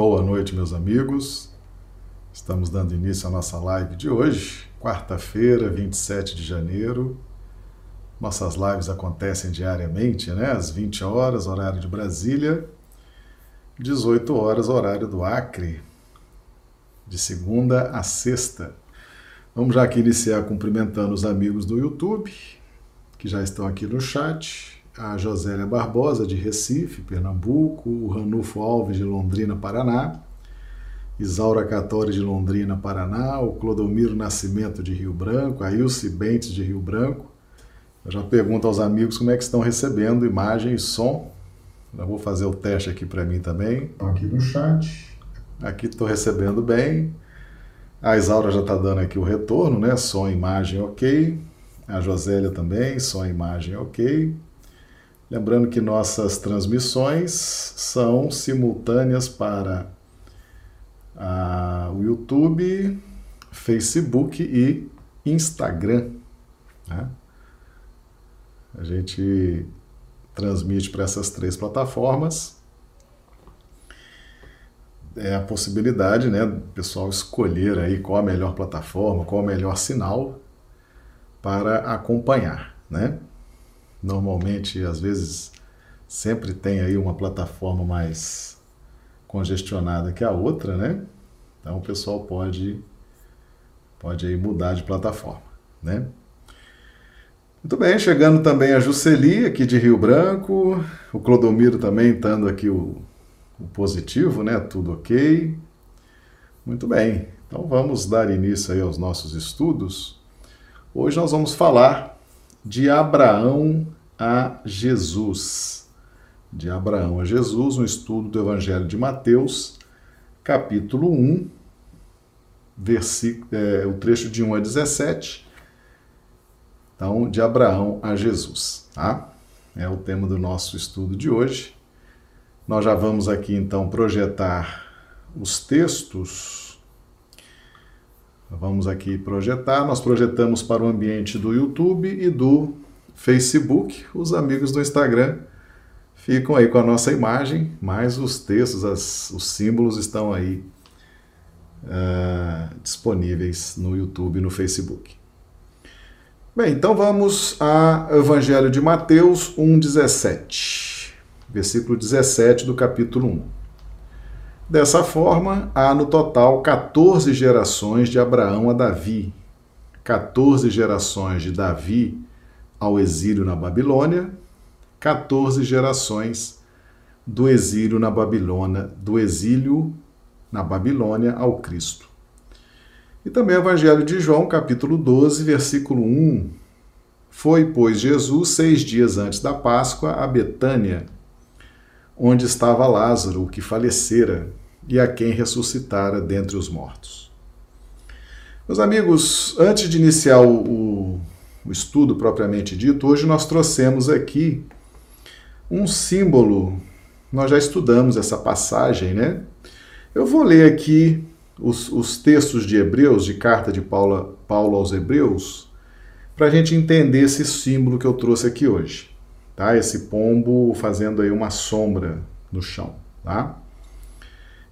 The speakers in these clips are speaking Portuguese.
Boa noite, meus amigos. Estamos dando início à nossa live de hoje, quarta-feira, 27 de janeiro. Nossas lives acontecem diariamente, né? Às 20 horas, horário de Brasília, 18 horas, horário do Acre, de segunda a sexta. Vamos já aqui iniciar cumprimentando os amigos do YouTube, que já estão aqui no chat a Josélia Barbosa, de Recife, Pernambuco, o Ranulfo Alves, de Londrina, Paraná, Isaura Catori, de Londrina, Paraná, o Clodomiro Nascimento, de Rio Branco, a Ilse Bentes, de Rio Branco. Eu já pergunto aos amigos como é que estão recebendo imagem e som. Já vou fazer o teste aqui para mim também. Aqui no chat. Aqui estou recebendo bem. A Isaura já está dando aqui o retorno, né? Som, imagem, ok. A Josélia também, som, imagem, ok. Lembrando que nossas transmissões são simultâneas para o YouTube, Facebook e Instagram. Né? A gente transmite para essas três plataformas. É a possibilidade, né, do pessoal escolher aí qual a melhor plataforma, qual o melhor sinal para acompanhar, né? Normalmente, às vezes, sempre tem aí uma plataforma mais congestionada que a outra, né? Então o pessoal pode pode aí mudar de plataforma, né? Muito bem, chegando também a Juceli, aqui de Rio Branco, o Clodomiro também estando aqui o, o positivo, né? Tudo ok. Muito bem, então vamos dar início aí aos nossos estudos. Hoje nós vamos falar de Abraão a Jesus. De Abraão a Jesus, um estudo do Evangelho de Mateus, capítulo 1, versículo, é, o trecho de 1 a 17. Então, de Abraão a Jesus, tá? É o tema do nosso estudo de hoje. Nós já vamos aqui então projetar os textos Vamos aqui projetar. Nós projetamos para o ambiente do YouTube e do Facebook. Os amigos do Instagram ficam aí com a nossa imagem, mas os textos, as, os símbolos estão aí uh, disponíveis no YouTube e no Facebook. Bem, então vamos ao Evangelho de Mateus 1,17, versículo 17 do capítulo 1. Dessa forma, há no total 14 gerações de Abraão a Davi, 14 gerações de Davi ao exílio na Babilônia, 14 gerações do exílio na Babilônia, do exílio na Babilônia ao Cristo. E também o Evangelho de João, capítulo 12, versículo 1. Foi, pois, Jesus, seis dias antes da Páscoa, a Betânia, onde estava Lázaro, o que falecera, e a quem ressuscitara dentre os mortos. Meus amigos, antes de iniciar o, o, estudo propriamente dito, hoje nós trouxemos aqui um símbolo. Nós já estudamos essa passagem, né? Eu vou ler aqui os, os textos de Hebreus, de carta de Paulo, Paulo aos Hebreus, para a gente entender esse símbolo que eu trouxe aqui hoje tá? Esse pombo fazendo aí uma sombra no chão, tá?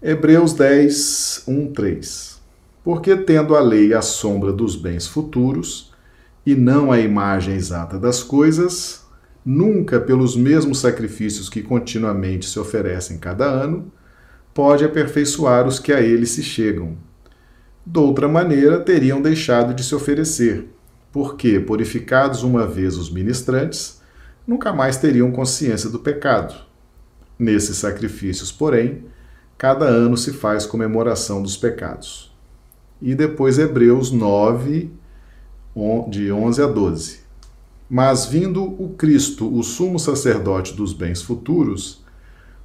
Hebreus 10, 1, 3. Porque tendo a lei a sombra dos bens futuros, e não a imagem exata das coisas, nunca pelos mesmos sacrifícios que continuamente se oferecem cada ano, pode aperfeiçoar os que a ele se chegam. Doutra maneira, teriam deixado de se oferecer, porque, purificados uma vez os ministrantes, nunca mais teriam consciência do pecado. Nesses sacrifícios, porém, cada ano se faz comemoração dos pecados. E depois Hebreus 9, de 11 a 12. Mas vindo o Cristo, o sumo sacerdote dos bens futuros,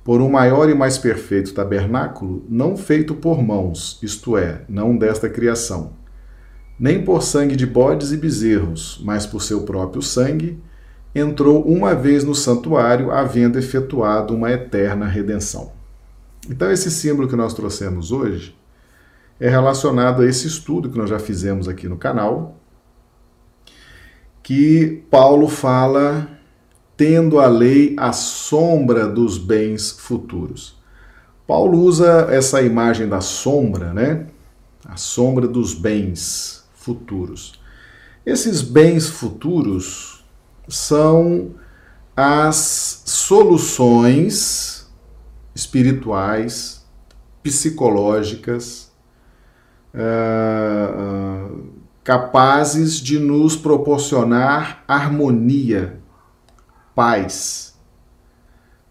por um maior e mais perfeito tabernáculo, não feito por mãos, isto é, não desta criação, nem por sangue de bodes e bezerros, mas por seu próprio sangue, entrou uma vez no santuário, havendo efetuado uma eterna redenção. Então, esse símbolo que nós trouxemos hoje é relacionado a esse estudo que nós já fizemos aqui no canal, que Paulo fala tendo a lei a sombra dos bens futuros. Paulo usa essa imagem da sombra, né? A sombra dos bens futuros. Esses bens futuros são as soluções espirituais, psicológicas, uh, capazes de nos proporcionar harmonia, paz,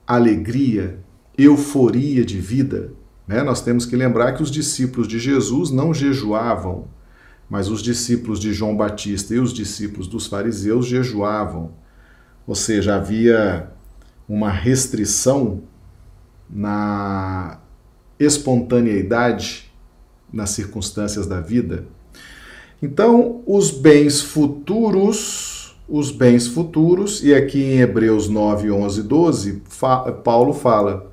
alegria, euforia de vida. Né? Nós temos que lembrar que os discípulos de Jesus não jejuavam, mas os discípulos de João Batista e os discípulos dos fariseus jejuavam. Ou seja, havia uma restrição na espontaneidade nas circunstâncias da vida. Então, os bens futuros, os bens futuros, e aqui em Hebreus 9, 11 12, Paulo fala: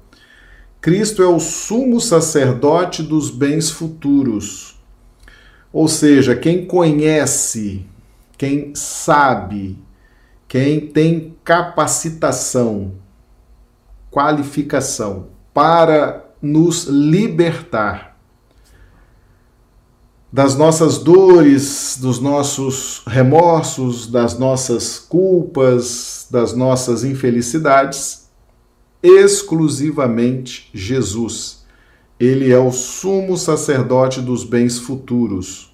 Cristo é o sumo sacerdote dos bens futuros. Ou seja, quem conhece, quem sabe, quem tem capacitação, qualificação para nos libertar das nossas dores, dos nossos remorsos, das nossas culpas, das nossas infelicidades, exclusivamente Jesus. Ele é o sumo sacerdote dos bens futuros.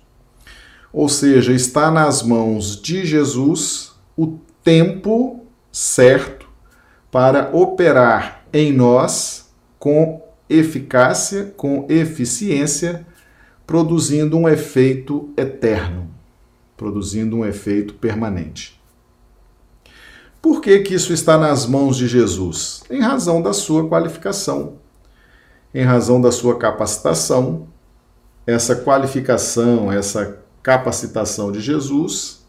Ou seja, está nas mãos de Jesus o tempo certo para operar em nós com eficácia, com eficiência produzindo um efeito eterno, produzindo um efeito permanente. Por que, que isso está nas mãos de Jesus? Em razão da sua qualificação, em razão da sua capacitação. Essa qualificação, essa capacitação de Jesus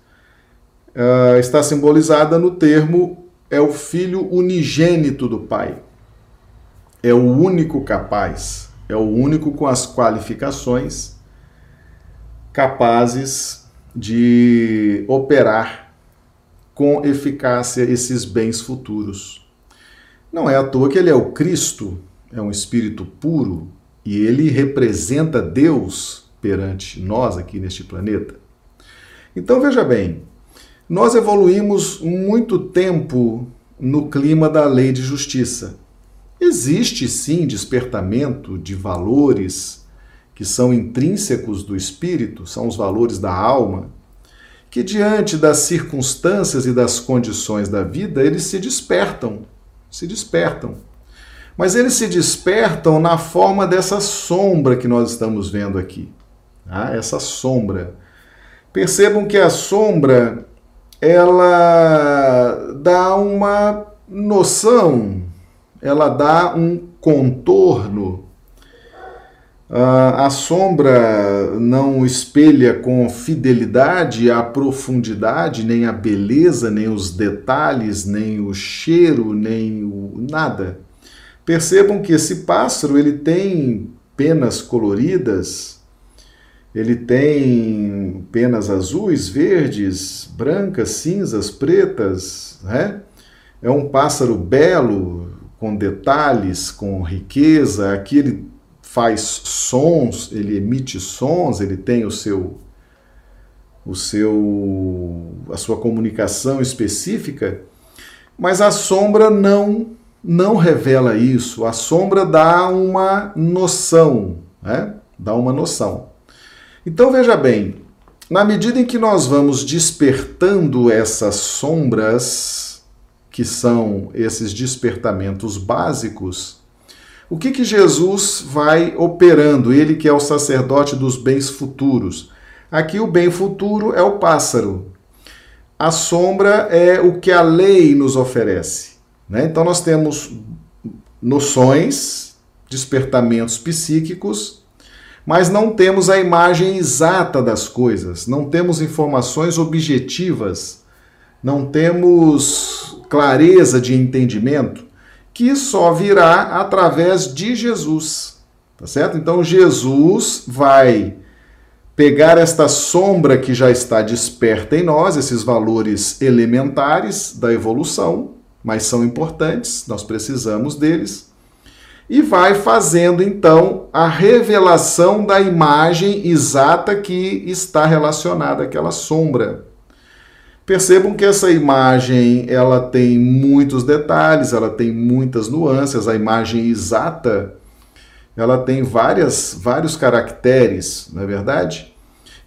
uh, está simbolizada no termo é o Filho unigênito do Pai. É o único capaz, é o único com as qualificações capazes de operar com eficácia esses bens futuros. Não é à toa que ele é o Cristo, é um espírito puro e ele representa Deus perante nós aqui neste planeta. Então veja bem, nós evoluímos muito tempo no clima da lei de justiça. Existe sim despertamento de valores que são intrínsecos do espírito, são os valores da alma, que diante das circunstâncias e das condições da vida, eles se despertam, se despertam. Mas eles se despertam na forma dessa sombra que nós estamos vendo aqui. Tá? Essa sombra. Percebam que a sombra ela dá uma noção ela dá um contorno. Uh, a sombra não espelha com fidelidade a profundidade, nem a beleza, nem os detalhes, nem o cheiro, nem o nada. Percebam que esse pássaro ele tem penas coloridas, ele tem penas azuis, verdes, brancas, cinzas, pretas, né? É um pássaro belo, com detalhes, com riqueza. Aqui ele faz sons, ele emite sons, ele tem o seu o seu a sua comunicação específica, mas a sombra não não revela isso. A sombra dá uma noção, né? Dá uma noção. Então veja bem, na medida em que nós vamos despertando essas sombras, que são esses despertamentos básicos, o que, que Jesus vai operando? Ele que é o sacerdote dos bens futuros. Aqui o bem futuro é o pássaro. A sombra é o que a lei nos oferece. Né? Então nós temos noções, despertamentos psíquicos, mas não temos a imagem exata das coisas, não temos informações objetivas, não temos clareza de entendimento que só virá através de Jesus. Tá certo? Então Jesus vai pegar esta sombra que já está desperta em nós, esses valores elementares da evolução, mas são importantes, nós precisamos deles, e vai fazendo então a revelação da imagem exata que está relacionada àquela sombra. Percebam que essa imagem ela tem muitos detalhes, ela tem muitas nuances, a imagem exata ela tem várias, vários caracteres, não é verdade?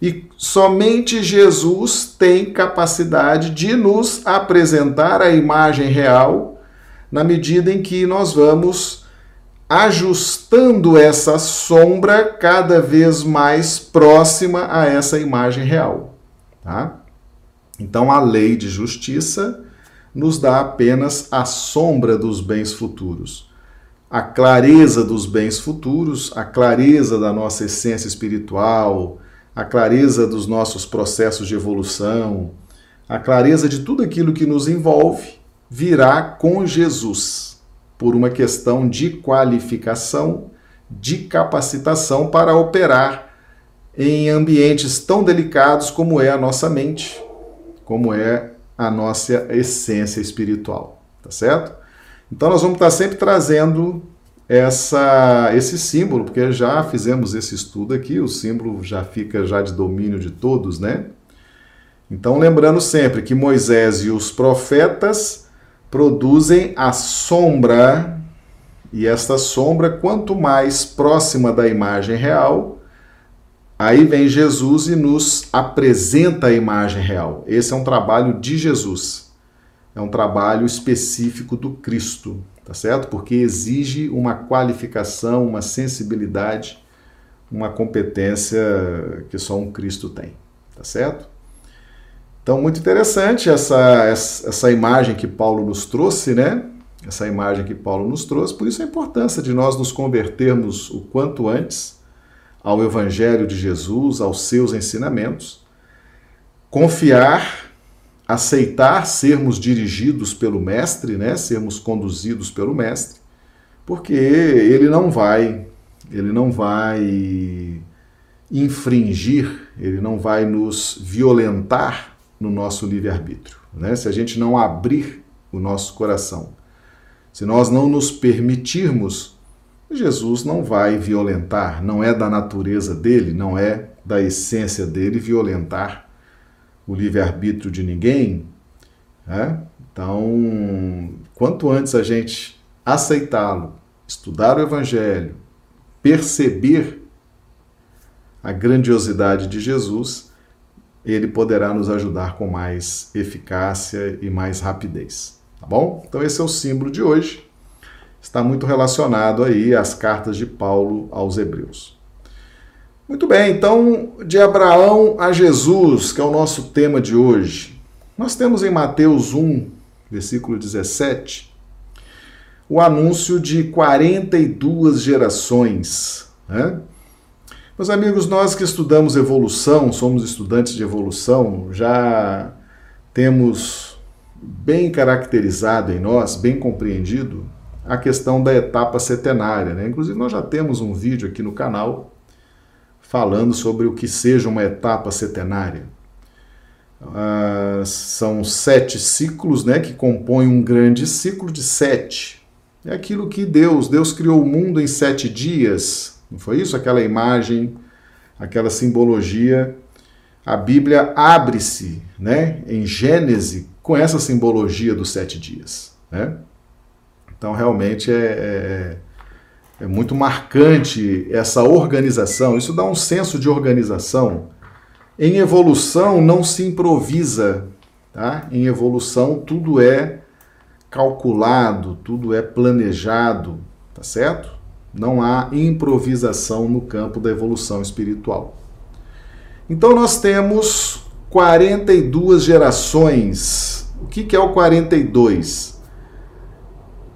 E somente Jesus tem capacidade de nos apresentar a imagem real na medida em que nós vamos ajustando essa sombra cada vez mais próxima a essa imagem real. Tá? Então a lei de justiça nos dá apenas a sombra dos bens futuros. A clareza dos bens futuros, a clareza da nossa essência espiritual, a clareza dos nossos processos de evolução, a clareza de tudo aquilo que nos envolve virá com Jesus por uma questão de qualificação, de capacitação para operar em ambientes tão delicados como é a nossa mente, como é a nossa essência espiritual, tá certo? Então nós vamos estar sempre trazendo essa, esse símbolo, porque já fizemos esse estudo aqui, o símbolo já fica já de domínio de todos, né? Então lembrando sempre que Moisés e os profetas produzem a sombra, e esta sombra, quanto mais próxima da imagem real, aí vem Jesus e nos apresenta a imagem real. Esse é um trabalho de Jesus. É um trabalho específico do Cristo, tá certo? Porque exige uma qualificação, uma sensibilidade, uma competência que só um Cristo tem, tá certo? Então, muito interessante essa, essa imagem que Paulo nos trouxe, né? Essa imagem que Paulo nos trouxe, por isso a importância de nós nos convertermos o quanto antes ao Evangelho de Jesus, aos seus ensinamentos, confiar, aceitar sermos dirigidos pelo Mestre, né? Sermos conduzidos pelo Mestre, porque ele não vai, ele não vai infringir, ele não vai nos violentar no nosso livre-arbítrio. Né? Se a gente não abrir o nosso coração, se nós não nos permitirmos, Jesus não vai violentar, não é da natureza dele, não é da essência dele violentar o livre-arbítrio de ninguém. Né? Então, quanto antes a gente aceitá-lo, estudar o Evangelho, perceber a grandiosidade de Jesus, ele poderá nos ajudar com mais eficácia e mais rapidez. Tá bom? Então esse é o símbolo de hoje. Está muito relacionado aí às cartas de Paulo aos Hebreus. Muito bem, então de Abraão a Jesus, que é o nosso tema de hoje. Nós temos em Mateus 1, versículo 17, o anúncio de 42 gerações. Né? Meus amigos, nós que estudamos evolução, somos estudantes de evolução, já temos bem caracterizado em nós, bem compreendido, a questão da etapa setenária. Né? Inclusive, nós já temos um vídeo aqui no canal falando sobre o que seja uma etapa setenária. Uh, são sete ciclos né, que compõem um grande ciclo de sete. É aquilo que Deus, Deus criou o mundo em sete dias, não foi isso? Aquela imagem, aquela simbologia. A Bíblia abre-se né, em Gênese com essa simbologia dos sete dias. Né? Então, realmente é, é, é muito marcante essa organização. Isso dá um senso de organização. Em evolução não se improvisa. Tá? Em evolução tudo é calculado, tudo é planejado, tá certo? Não há improvisação no campo da evolução espiritual. Então nós temos 42 gerações. O que é o 42?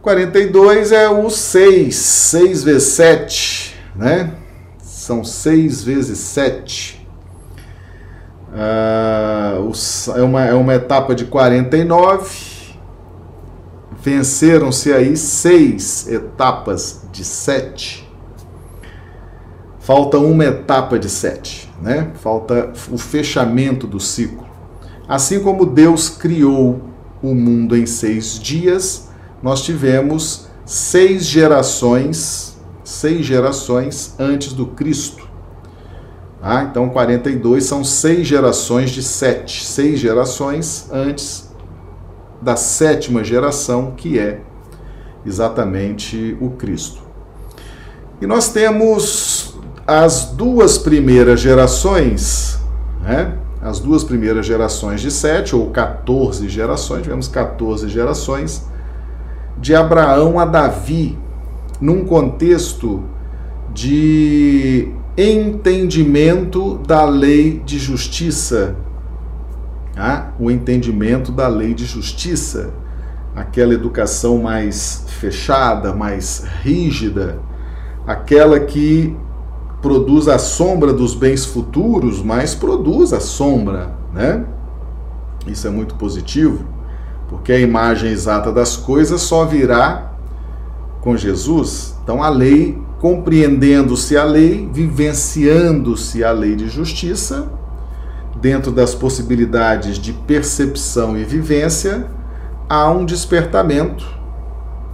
42 é o 6, 6 vezes 7, né? São 6 vezes 7. Uh, é, uma, é uma etapa de 49 venceram-se aí seis etapas de sete. Falta uma etapa de sete, né? Falta o fechamento do ciclo. Assim como Deus criou o mundo em seis dias, nós tivemos seis gerações, seis gerações antes do Cristo. Ah, então 42 são seis gerações de sete, seis gerações antes da sétima geração, que é exatamente o Cristo. E nós temos as duas primeiras gerações, né? as duas primeiras gerações de sete, ou 14 gerações, tivemos 14 gerações, de Abraão a Davi, num contexto de entendimento da lei de justiça. Ah, o entendimento da lei de justiça, aquela educação mais fechada, mais rígida, aquela que produz a sombra dos bens futuros, mas produz a sombra, né? Isso é muito positivo, porque a imagem exata das coisas só virá com Jesus. Então a lei, compreendendo-se a lei, vivenciando-se a lei de justiça, dentro das possibilidades de percepção e vivência, há um despertamento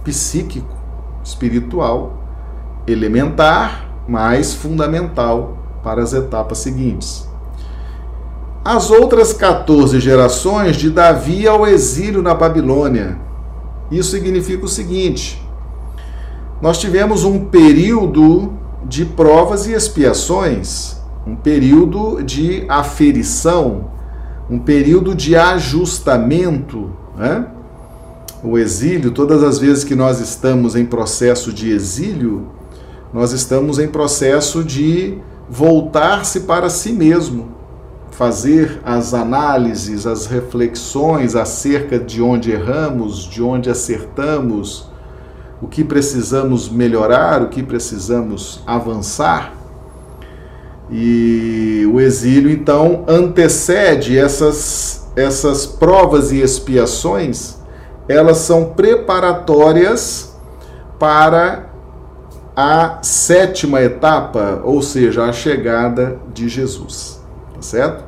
psíquico, espiritual, elementar mas fundamental para as etapas seguintes. As outras 14 gerações de Davi ao exílio na Babilônia. Isso significa o seguinte: nós tivemos um período de provas e expiações, um período de aferição, um período de ajustamento, né? O exílio, todas as vezes que nós estamos em processo de exílio, nós estamos em processo de voltar-se para si mesmo, fazer as análises, as reflexões acerca de onde erramos, de onde acertamos, o que precisamos melhorar, o que precisamos avançar. E o exílio então antecede essas essas provas e expiações, elas são preparatórias para a sétima etapa, ou seja, a chegada de Jesus. Tá certo?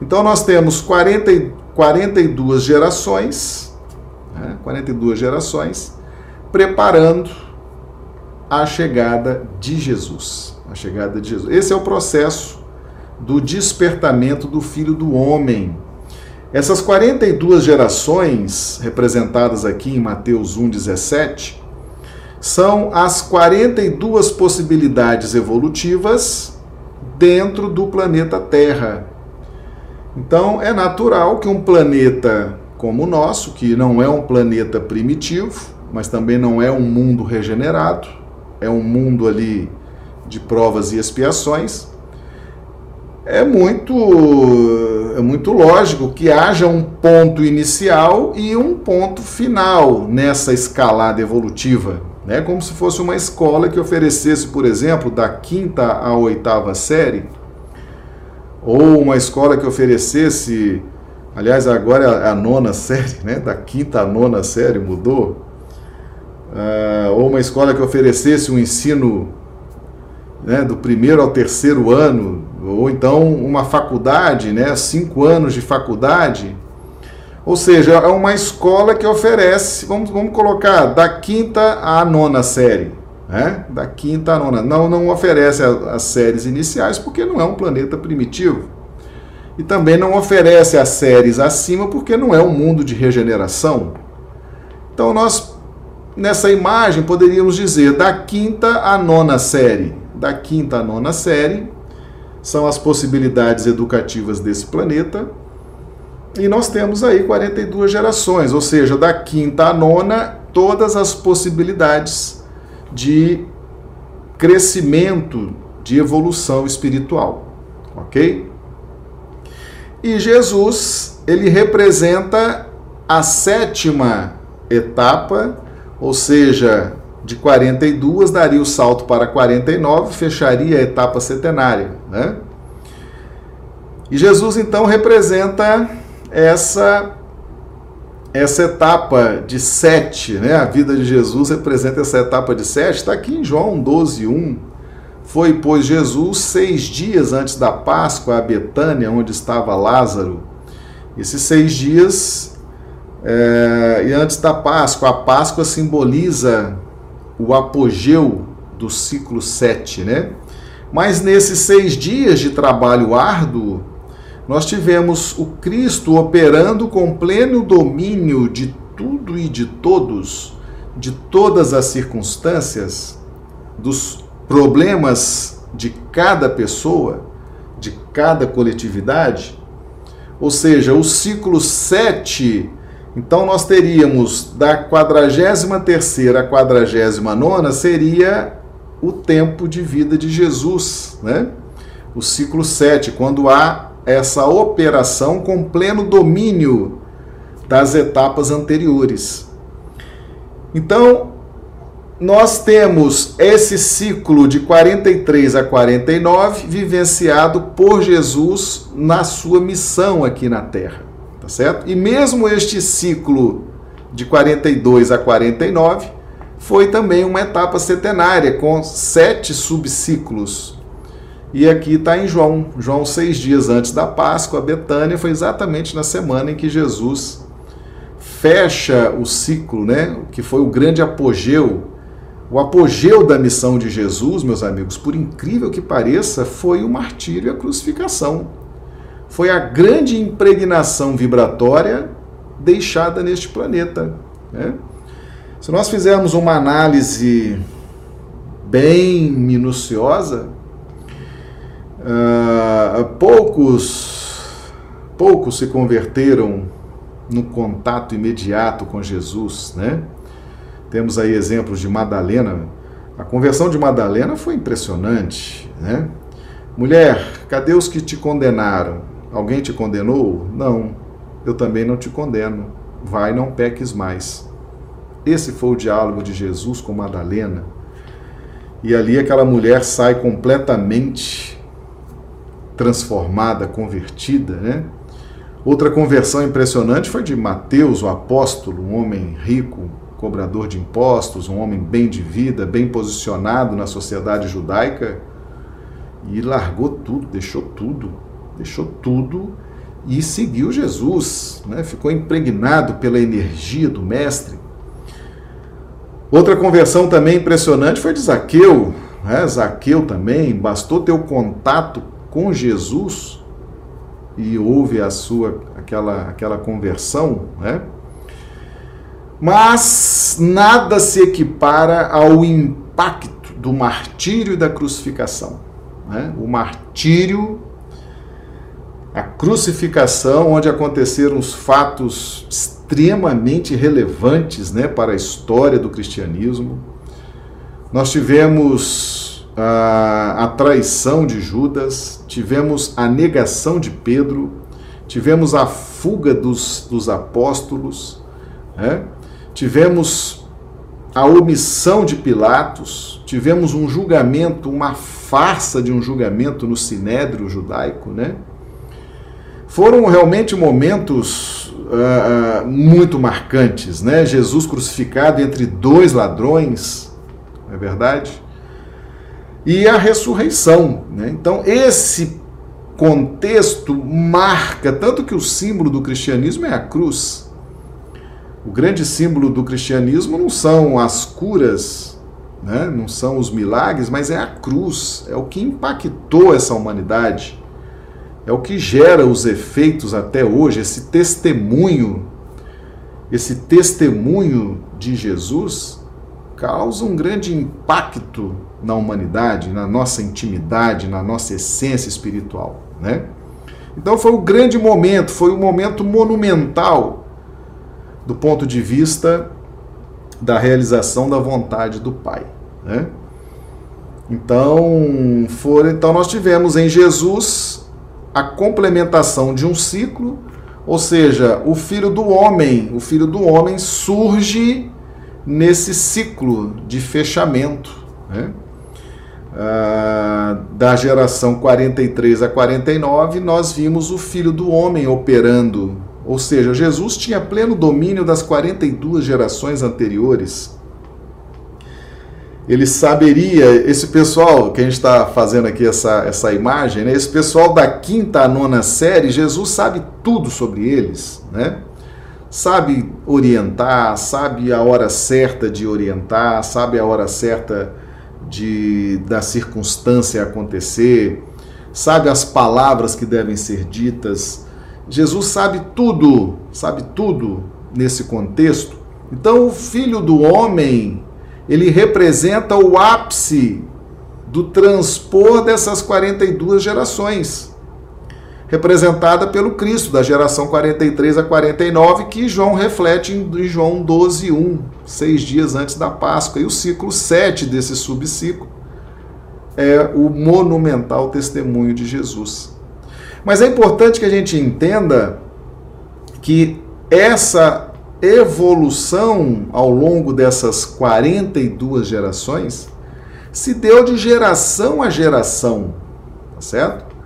Então nós temos 40, 42 gerações, né, 42 gerações, preparando a chegada de Jesus. A chegada de Jesus. Esse é o processo do despertamento do Filho do Homem. Essas 42 gerações, representadas aqui em Mateus 1,17, são as 42 possibilidades evolutivas dentro do planeta Terra. Então é natural que um planeta como o nosso, que não é um planeta primitivo, mas também não é um mundo regenerado, é um mundo ali de provas e expiações, é muito é muito lógico que haja um ponto inicial e um ponto final nessa escalada evolutiva né? como se fosse uma escola que oferecesse, por exemplo, da quinta à oitava série, ou uma escola que oferecesse, aliás, agora é a nona série, né? da quinta à nona série mudou, uh, ou uma escola que oferecesse um ensino né, do primeiro ao terceiro ano, ou então uma faculdade, né, cinco anos de faculdade, ou seja, é uma escola que oferece, vamos, vamos colocar, da quinta à nona série. Né? Da quinta à nona. Não, não oferece as séries iniciais porque não é um planeta primitivo. E também não oferece as séries acima porque não é um mundo de regeneração. Então nós, nessa imagem, poderíamos dizer da quinta à nona série. Da quinta à nona série são as possibilidades educativas desse planeta e nós temos aí 42 gerações, ou seja, da quinta à nona, todas as possibilidades de crescimento, de evolução espiritual. Ok? E Jesus, ele representa a sétima etapa, ou seja, de 42 daria o salto para 49, fecharia a etapa setenária, né? E Jesus então representa essa essa etapa de sete, né? A vida de Jesus representa essa etapa de sete. Está aqui em João 12, 1. Foi, pois, Jesus seis dias antes da Páscoa a Betânia, onde estava Lázaro. Esses seis dias, é, e antes da Páscoa, a Páscoa simboliza o apogeu do ciclo 7, né? Mas nesses seis dias de trabalho árduo, nós tivemos o Cristo operando com pleno domínio de tudo e de todos, de todas as circunstâncias, dos problemas de cada pessoa, de cada coletividade. Ou seja, o ciclo 7, então nós teríamos da 43 à 49 seria o tempo de vida de Jesus, né? O ciclo 7, quando há essa operação com pleno domínio das etapas anteriores. Então, nós temos esse ciclo de 43 a 49 vivenciado por Jesus na sua missão aqui na Terra, tá certo? E mesmo este ciclo de 42 a 49 foi também uma etapa centenária com sete subciclos. E aqui está em João, João seis dias antes da Páscoa, Betânia foi exatamente na semana em que Jesus fecha o ciclo, né? Que foi o grande apogeu o apogeu da missão de Jesus, meus amigos, por incrível que pareça, foi o martírio e a crucificação. Foi a grande impregnação vibratória deixada neste planeta. Né? Se nós fizermos uma análise bem minuciosa, uh, poucos, poucos se converteram no contato imediato com Jesus, né? Temos aí exemplos de Madalena. A conversão de Madalena foi impressionante, né? Mulher, cadê os que te condenaram? Alguém te condenou? Não. Eu também não te condeno. Vai, não peques mais. Esse foi o diálogo de Jesus com Madalena. E ali aquela mulher sai completamente transformada, convertida, né? Outra conversão impressionante foi de Mateus, o apóstolo, um homem rico, cobrador de impostos, um homem bem de vida, bem posicionado na sociedade judaica, e largou tudo, deixou tudo, deixou tudo e seguiu Jesus, né? ficou impregnado pela energia do Mestre. Outra conversão também impressionante foi de Zaqueu. Né? Zaqueu também, bastou ter o contato com Jesus e houve a sua aquela, aquela conversão, né? Mas nada se equipara ao impacto do martírio e da crucificação. Né? O martírio, a crucificação, onde aconteceram os fatos extremamente relevantes né, para a história do cristianismo. Nós tivemos a, a traição de Judas, tivemos a negação de Pedro, tivemos a fuga dos, dos apóstolos. Né? tivemos a omissão de Pilatos, tivemos um julgamento, uma farsa de um julgamento no sinédrio judaico, né? Foram realmente momentos uh, muito marcantes, né? Jesus crucificado entre dois ladrões, não é verdade? E a ressurreição, né? Então esse contexto marca tanto que o símbolo do cristianismo é a cruz, o grande símbolo do cristianismo não são as curas, né? não são os milagres, mas é a cruz, é o que impactou essa humanidade, é o que gera os efeitos até hoje, esse testemunho, esse testemunho de Jesus causa um grande impacto na humanidade, na nossa intimidade, na nossa essência espiritual, né? Então foi o grande momento, foi um momento monumental do ponto de vista da realização da vontade do Pai. Né? Então, for, então, nós tivemos em Jesus a complementação de um ciclo, ou seja, o filho do homem, o filho do homem surge nesse ciclo de fechamento. Né? Ah, da geração 43 a 49, nós vimos o filho do homem operando ou seja, Jesus tinha pleno domínio das 42 gerações anteriores. Ele saberia, esse pessoal que a gente está fazendo aqui essa, essa imagem, né? esse pessoal da quinta a nona série, Jesus sabe tudo sobre eles, né? sabe orientar, sabe a hora certa de orientar, sabe a hora certa de da circunstância acontecer, sabe as palavras que devem ser ditas. Jesus sabe tudo, sabe tudo nesse contexto. Então, o filho do homem, ele representa o ápice do transpor dessas 42 gerações, representada pelo Cristo, da geração 43 a 49, que João reflete em João 12, 1, seis dias antes da Páscoa. E o ciclo 7 desse subciclo é o monumental testemunho de Jesus. Mas é importante que a gente entenda que essa evolução ao longo dessas 42 gerações se deu de geração a geração, tá certo?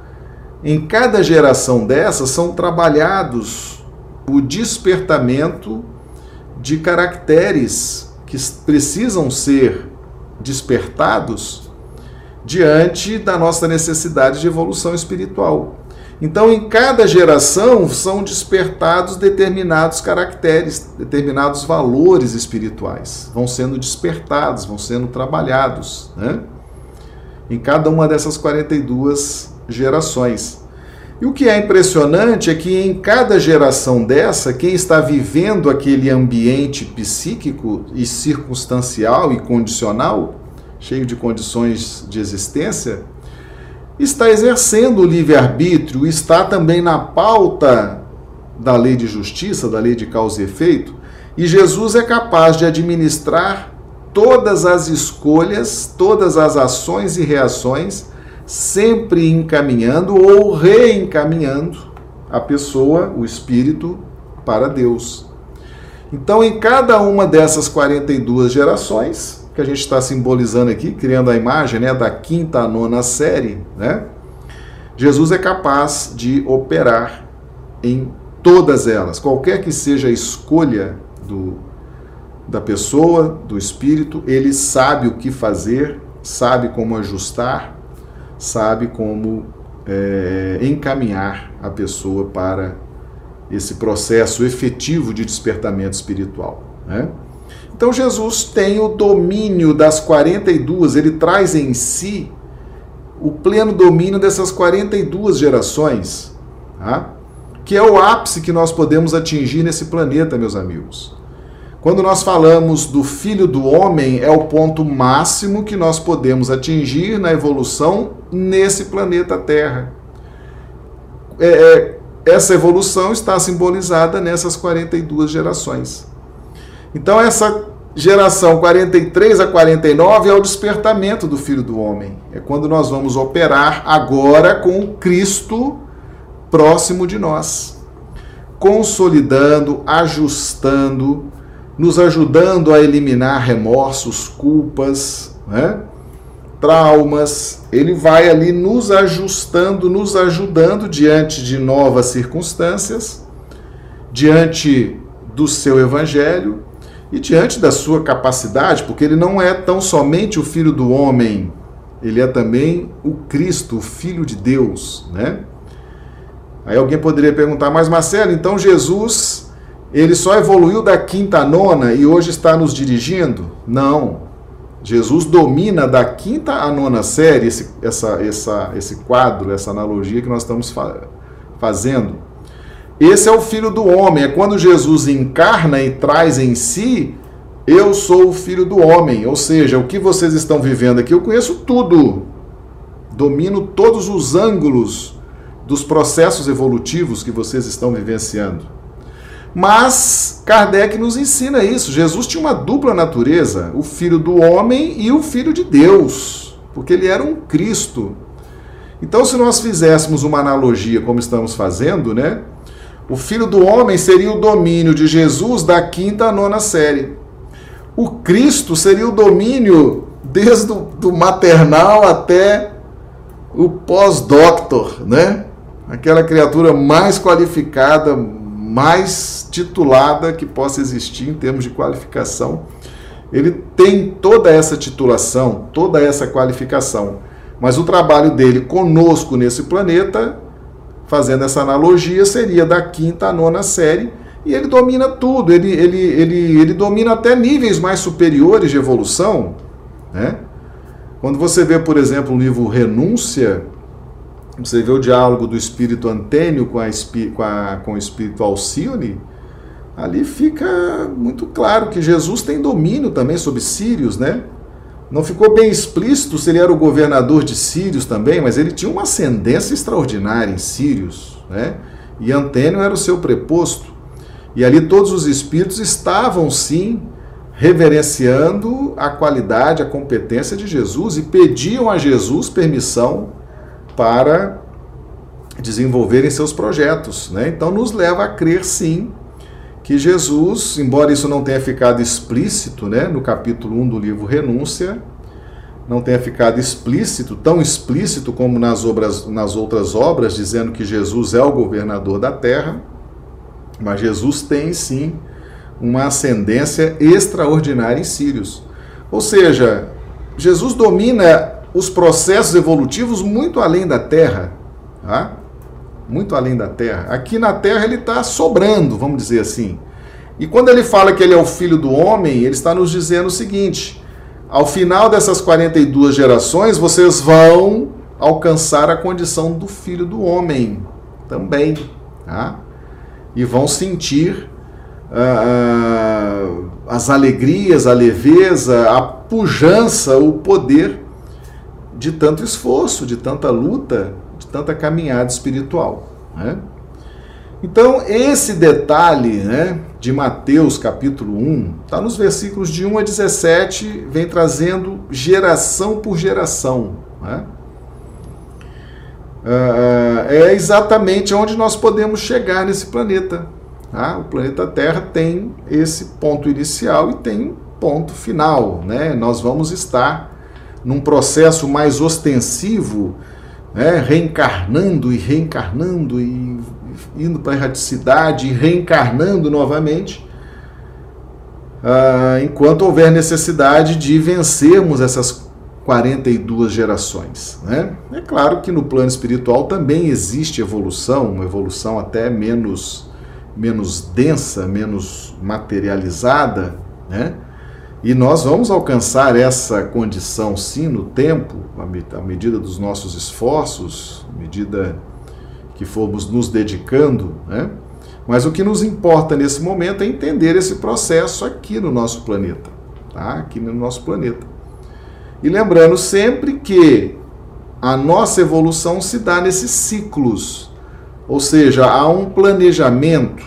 Em cada geração dessas são trabalhados o despertamento de caracteres que precisam ser despertados diante da nossa necessidade de evolução espiritual. Então, em cada geração são despertados determinados caracteres, determinados valores espirituais, vão sendo despertados, vão sendo trabalhados, né? Em cada uma dessas 42 gerações. E o que é impressionante é que em cada geração dessa, quem está vivendo aquele ambiente psíquico e circunstancial e condicional, cheio de condições de existência, está exercendo o livre-arbítrio, está também na pauta da lei de justiça, da lei de causa e efeito, e Jesus é capaz de administrar todas as escolhas, todas as ações e reações, sempre encaminhando ou reencaminhando a pessoa, o espírito, para Deus. Então, em cada uma dessas 42 gerações, que a gente está simbolizando aqui, criando a imagem né, da quinta a nona série, né? Jesus é capaz de operar em todas elas, qualquer que seja a escolha do, da pessoa, do espírito, ele sabe o que fazer, sabe como ajustar, sabe como é, encaminhar a pessoa para esse processo efetivo de despertamento espiritual. Né? Então Jesus tem o domínio das 42, ele traz em si o pleno domínio dessas 42 gerações, tá? que é o ápice que nós podemos atingir nesse planeta, meus amigos. Quando nós falamos do Filho do Homem, é o ponto máximo que nós podemos atingir na evolução nesse planeta Terra. É, é essa evolução está simbolizada nessas 42 gerações. Então, essa geração 43 a 49 é o despertamento do Filho do Homem. É quando nós vamos operar agora com o Cristo próximo de nós, consolidando, ajustando, nos ajudando a eliminar remorsos, culpas, né? traumas. Ele vai ali nos ajustando, nos ajudando diante de novas circunstâncias, diante do seu evangelho e diante da sua capacidade, porque ele não é tão somente o filho do homem, ele é também o Cristo, o filho de Deus, né? Aí alguém poderia perguntar, mas Marcelo, então Jesus, ele só evoluiu da quinta a nona e hoje está nos dirigindo? Não. Jesus domina da quinta a nona série, esse, essa, essa, esse quadro, essa analogia que nós estamos fa fazendo esse é o Filho do Homem. É quando Jesus encarna e traz em si, eu sou o Filho do Homem. Ou seja, o que vocês estão vivendo aqui, eu conheço tudo. Domino todos os ângulos dos processos evolutivos que vocês estão vivenciando. Mas Kardec nos ensina isso. Jesus tinha uma dupla natureza, o Filho do Homem e o Filho de Deus, porque ele era um Cristo. Então, se nós fizéssemos uma analogia como estamos fazendo, né? O filho do homem seria o domínio de Jesus da quinta à nona série. O Cristo seria o domínio desde o do maternal até o pós-doctor, né? Aquela criatura mais qualificada, mais titulada que possa existir em termos de qualificação. Ele tem toda essa titulação, toda essa qualificação. Mas o trabalho dele conosco nesse planeta fazendo essa analogia, seria da quinta à nona série, E ele domina tudo, ele, ele, ele, ele domina até níveis mais superiores de evolução. Né? Quando você vê, por exemplo, o livro Renúncia, você vê o diálogo do espírito Antênio com, a, com, a, com o espírito Alcione, ali fica muito claro que Jesus tem domínio também sobre Sírios, né? Não ficou bem explícito se ele era o governador de Sírios também, mas ele tinha uma ascendência extraordinária em Sírios, né? E Antênio era o seu preposto. E ali todos os espíritos estavam sim reverenciando a qualidade, a competência de Jesus e pediam a Jesus permissão para desenvolverem seus projetos. Né? Então, nos leva a crer sim que Jesus, embora isso não tenha ficado explícito né, no capítulo 1 do livro Renúncia, não tenha ficado explícito, tão explícito como nas, obras, nas outras obras, dizendo que Jesus é o governador da terra, mas Jesus tem sim uma ascendência extraordinária em Sírios. Ou seja, Jesus domina os processos evolutivos muito além da Terra. Tá? Muito além da Terra. Aqui na Terra ele está sobrando, vamos dizer assim. E quando ele fala que ele é o filho do homem, ele está nos dizendo o seguinte: ao final dessas 42 gerações, vocês vão alcançar a condição do filho do homem também. Tá? E vão sentir uh, as alegrias, a leveza, a pujança, o poder de tanto esforço, de tanta luta, tanta caminhada espiritual. Né? Então, esse detalhe né, de Mateus capítulo 1, está nos versículos de 1 a 17, vem trazendo geração por geração. Né? é exatamente onde nós podemos chegar nesse planeta. Tá? O planeta Terra tem esse ponto inicial e tem ponto final. Né? Nós vamos estar num processo mais ostensivo, né, reencarnando e reencarnando e indo para a erraticidade e reencarnando novamente, uh, enquanto houver necessidade de vencermos essas 42 gerações. Né? É claro que no plano espiritual também existe evolução, uma evolução até menos, menos densa, menos materializada, né? E nós vamos alcançar essa condição sim no tempo, à medida dos nossos esforços, à medida que formos nos dedicando, né? Mas o que nos importa nesse momento é entender esse processo aqui no nosso planeta, tá? Aqui no nosso planeta. E lembrando sempre que a nossa evolução se dá nesses ciclos, ou seja, há um planejamento.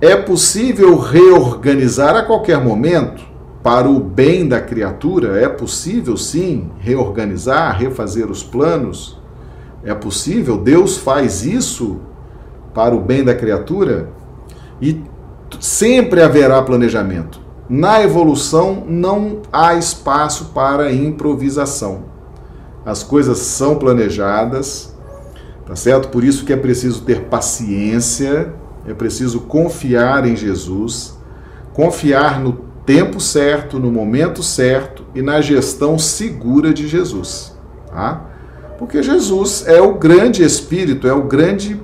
É possível reorganizar a qualquer momento? Para o bem da criatura, é possível sim reorganizar, refazer os planos? É possível? Deus faz isso para o bem da criatura? E sempre haverá planejamento. Na evolução não há espaço para improvisação. As coisas são planejadas, tá certo? Por isso que é preciso ter paciência, é preciso confiar em Jesus, confiar no tempo certo, no momento certo e na gestão segura de Jesus. Tá? Porque Jesus é o grande Espírito, é o grande.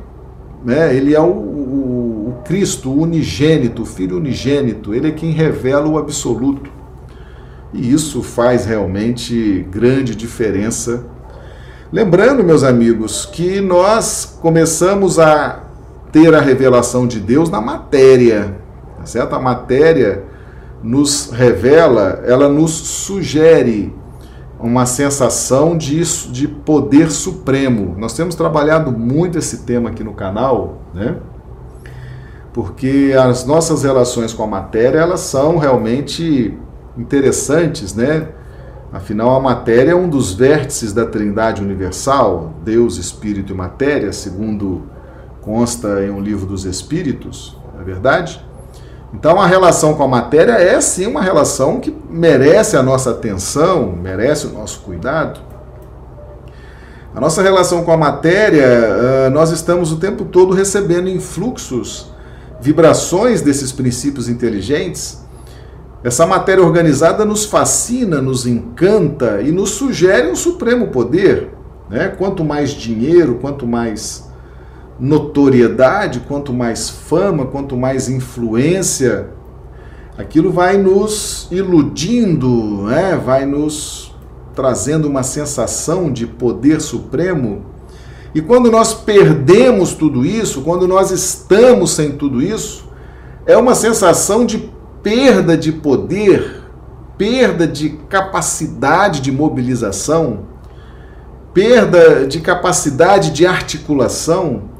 Né, ele é o, o, o Cristo o unigênito, o Filho unigênito, ele é quem revela o absoluto. E isso faz realmente grande diferença. Lembrando, meus amigos, que nós começamos a ter a revelação de Deus na matéria, tá certo? A matéria nos revela, ela nos sugere uma sensação de, de poder supremo. Nós temos trabalhado muito esse tema aqui no canal, né? Porque as nossas relações com a matéria, elas são realmente interessantes, né? Afinal, a matéria é um dos vértices da Trindade Universal, Deus, Espírito e Matéria, segundo consta em um livro dos Espíritos, não é verdade? Então a relação com a matéria é sim uma relação que merece a nossa atenção, merece o nosso cuidado. A nossa relação com a matéria, nós estamos o tempo todo recebendo influxos, vibrações desses princípios inteligentes. Essa matéria organizada nos fascina, nos encanta e nos sugere um supremo poder. Né? Quanto mais dinheiro, quanto mais notoriedade, quanto mais fama, quanto mais influência, aquilo vai nos iludindo, né? vai nos trazendo uma sensação de poder supremo. E quando nós perdemos tudo isso, quando nós estamos sem tudo isso, é uma sensação de perda de poder, perda de capacidade de mobilização, perda de capacidade de articulação.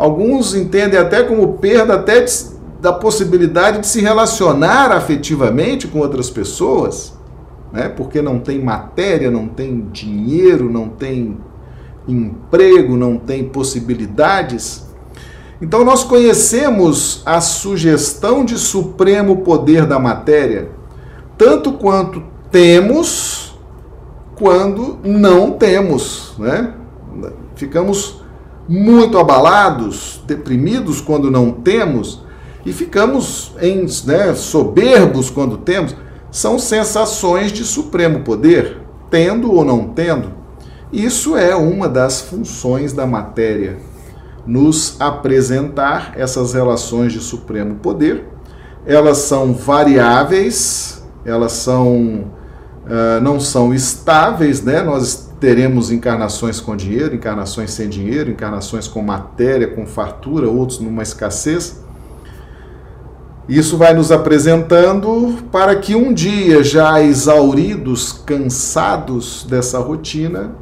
Alguns entendem até como perda até de, da possibilidade de se relacionar afetivamente com outras pessoas, né? porque não tem matéria, não tem dinheiro, não tem emprego, não tem possibilidades. Então nós conhecemos a sugestão de supremo poder da matéria, tanto quanto temos, quando não temos, né? Ficamos muito abalados, deprimidos quando não temos e ficamos em, né, soberbos quando temos. São sensações de supremo poder, tendo ou não tendo. Isso é uma das funções da matéria nos apresentar essas relações de supremo poder. Elas são variáveis, elas são uh, não são estáveis, né? Nós teremos encarnações com dinheiro, encarnações sem dinheiro, encarnações com matéria, com fartura, outros numa escassez. Isso vai nos apresentando para que um dia, já exauridos, cansados dessa rotina,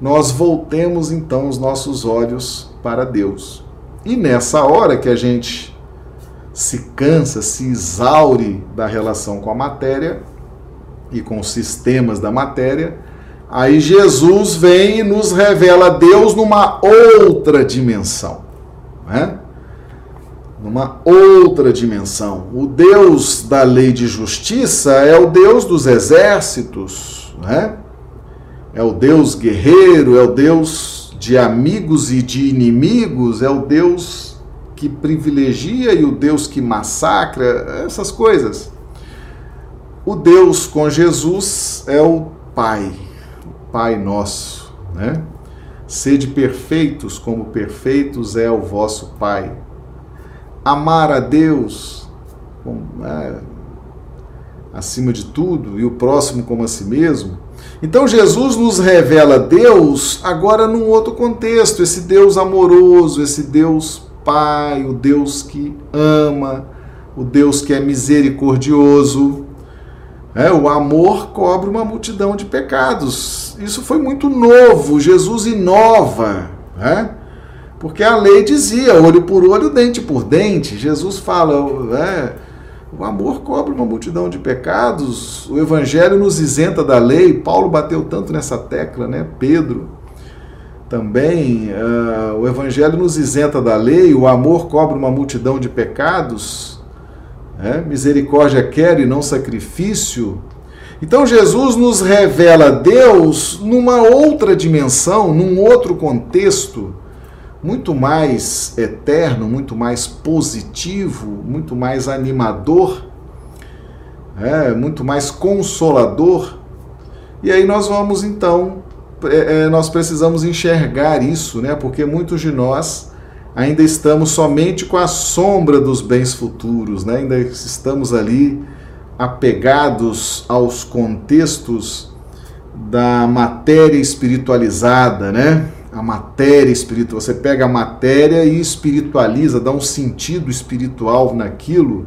nós voltemos então os nossos olhos para Deus. E nessa hora que a gente se cansa, se exaure da relação com a matéria e com os sistemas da matéria, aí Jesus vem e nos revela Deus numa outra dimensão. Né? Numa outra dimensão. O Deus da lei de justiça é o Deus dos exércitos, né? é o Deus guerreiro, é o Deus de amigos e de inimigos, é o Deus que privilegia e o Deus que massacra, essas coisas. O Deus com Jesus é o Pai, Pai nosso, né? Sede perfeitos como perfeitos é o vosso Pai. Amar a Deus é, acima de tudo e o próximo como a si mesmo então Jesus nos revela Deus agora num outro contexto, esse Deus amoroso, esse Deus Pai, o Deus que ama, o Deus que é misericordioso. É, o amor cobre uma multidão de pecados. Isso foi muito novo. Jesus inova, né? porque a lei dizia olho por olho, dente por dente. Jesus fala, é, o amor cobre uma multidão de pecados, o evangelho nos isenta da lei. Paulo bateu tanto nessa tecla, né? Pedro também. Uh, o evangelho nos isenta da lei, o amor cobre uma multidão de pecados. Né? Misericórdia quer e não sacrifício. Então Jesus nos revela Deus numa outra dimensão, num outro contexto muito mais eterno, muito mais positivo, muito mais animador, é, muito mais consolador. E aí nós vamos então, é, é, nós precisamos enxergar isso, né? Porque muitos de nós ainda estamos somente com a sombra dos bens futuros, né? Ainda estamos ali apegados aos contextos da matéria espiritualizada, né? a matéria espiritual. Você pega a matéria e espiritualiza, dá um sentido espiritual naquilo.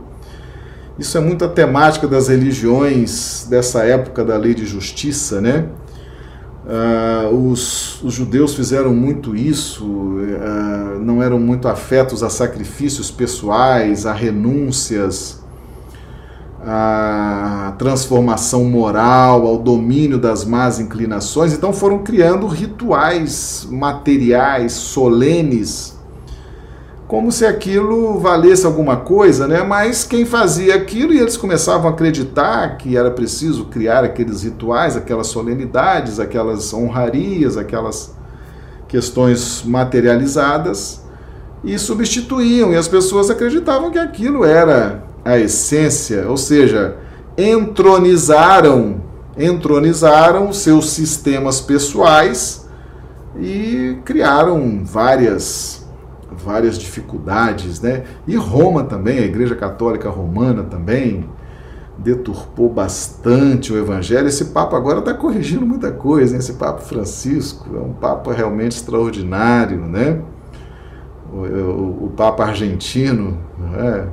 Isso é muito a temática das religiões dessa época da lei de justiça, né? Uh, os, os, judeus fizeram muito isso, uh, não eram muito afetos a sacrifícios pessoais, a renúncias, à transformação moral, ao domínio das más inclinações. Então foram criando rituais materiais, solenes, como se aquilo valesse alguma coisa, né? Mas quem fazia aquilo e eles começavam a acreditar que era preciso criar aqueles rituais, aquelas solenidades, aquelas honrarias, aquelas questões materializadas e substituíam, e as pessoas acreditavam que aquilo era a essência, ou seja, entronizaram, entronizaram seus sistemas pessoais e criaram várias várias dificuldades, né? E Roma também, a Igreja Católica Romana também deturpou bastante o Evangelho. Esse Papa agora está corrigindo muita coisa, hein? esse Papa Francisco é um Papa realmente extraordinário, né? O, o, o Papa argentino, é?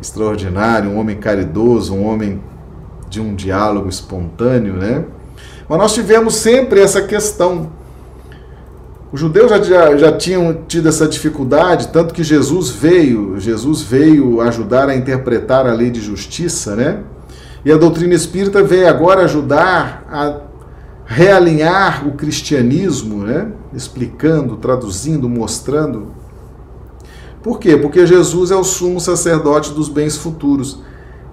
extraordinário, um homem caridoso, um homem de um diálogo espontâneo, né? Mas nós tivemos sempre essa questão os judeus já, já, já, tinham tido essa dificuldade, tanto que Jesus veio, Jesus veio ajudar a interpretar a lei de justiça, né? E a doutrina espírita veio agora ajudar a realinhar o cristianismo, né? Explicando, traduzindo, mostrando. Por quê? Porque Jesus é o sumo sacerdote dos bens futuros.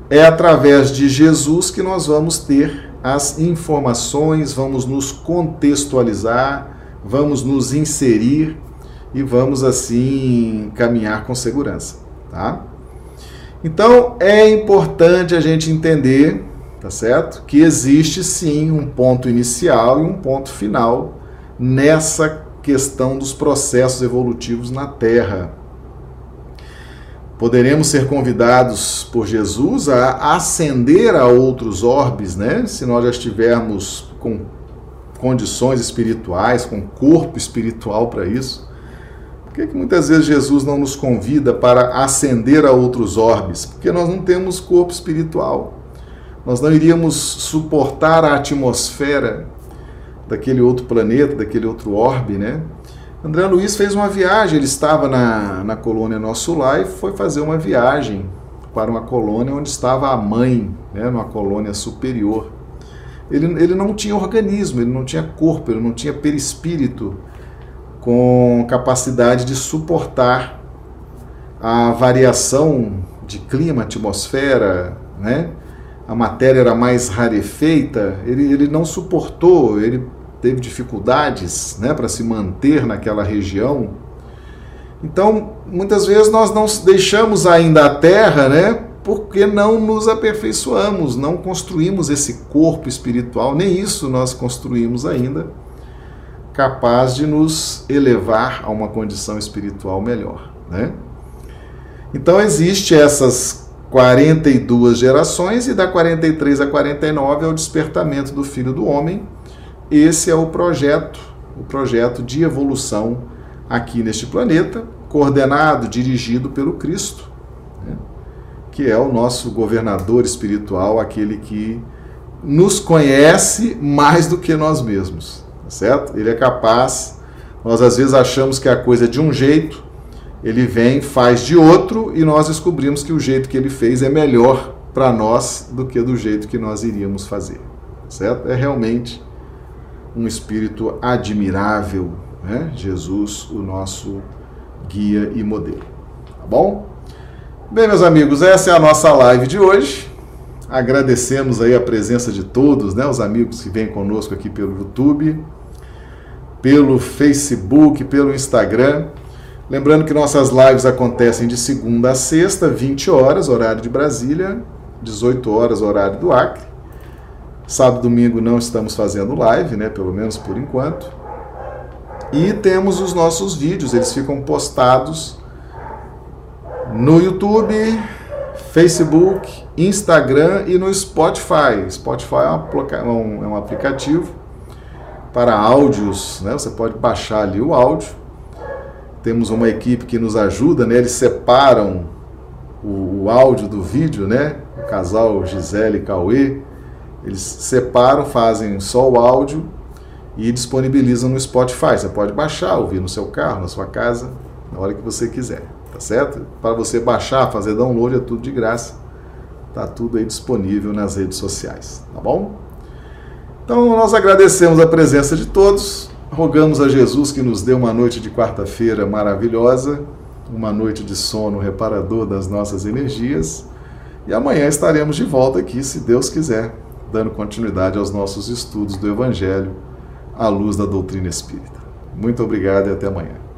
É através de Jesus que nós vamos ter as informações, vamos nos contextualizar vamos nos inserir e vamos assim caminhar com segurança, tá? Então é importante a gente entender, tá certo? Que existe sim um ponto inicial e um ponto final nessa questão dos processos evolutivos na Terra. Poderemos ser convidados por Jesus a ascender a outros orbes, né? Se nós já estivermos com condições espirituais, com corpo espiritual para isso? Por que, que muitas vezes Jesus não nos convida para ascender a outros orbes? Porque nós não temos corpo espiritual. Nós não iríamos suportar a atmosfera daquele outro planeta, daquele outro orbe, né? André Luiz fez uma viagem, ele estava na, na colônia Nosso Lar e foi fazer uma viagem para uma colônia onde estava a mãe, né, numa colônia superior ele, ele não tinha organismo, ele não tinha corpo, ele não tinha perispírito com capacidade de suportar a variação de clima, atmosfera, né? A matéria era mais rarefeita, ele, ele não suportou, ele teve dificuldades né, para se manter naquela região. Então, muitas vezes nós não deixamos ainda a Terra, né, porque não nos aperfeiçoamos, não construímos esse corpo espiritual, nem isso nós construímos ainda, capaz de nos elevar a uma condição espiritual melhor. Né? Então existe essas 42 gerações e da 43 a 49 é o despertamento do Filho do Homem. Esse é o projeto, o projeto de evolução aqui neste planeta, coordenado, dirigido pelo Cristo que é o nosso governador espiritual, aquele que nos conhece mais do que nós mesmos, tá certo? Ele é capaz, nós às vezes achamos que a coisa é de um jeito, ele vem, faz de outro e nós descobrimos que o jeito que ele fez é melhor para nós do que do jeito que nós iríamos fazer, tá certo? É realmente um espírito admirável, né? Jesus, o nosso guia e modelo, tá bom? Bem, meus amigos, essa é a nossa live de hoje. Agradecemos aí a presença de todos, né, os amigos que vêm conosco aqui pelo YouTube, pelo Facebook, pelo Instagram. Lembrando que nossas lives acontecem de segunda a sexta, 20 horas, horário de Brasília, 18 horas, horário do Acre. Sábado e domingo não estamos fazendo live, né, pelo menos por enquanto. E temos os nossos vídeos, eles ficam postados no YouTube, Facebook, Instagram e no Spotify. Spotify é um, é um aplicativo para áudios, né? Você pode baixar ali o áudio. Temos uma equipe que nos ajuda, né? Eles separam o, o áudio do vídeo, né? O casal Gisele e Cauê, eles separam, fazem só o áudio e disponibilizam no Spotify. Você pode baixar, ouvir no seu carro, na sua casa, na hora que você quiser tá certo? Para você baixar, fazer download é tudo de graça. Tá tudo aí disponível nas redes sociais, tá bom? Então nós agradecemos a presença de todos, rogamos a Jesus que nos dê uma noite de quarta-feira maravilhosa, uma noite de sono reparador das nossas energias. E amanhã estaremos de volta aqui, se Deus quiser, dando continuidade aos nossos estudos do Evangelho à luz da doutrina espírita. Muito obrigado e até amanhã.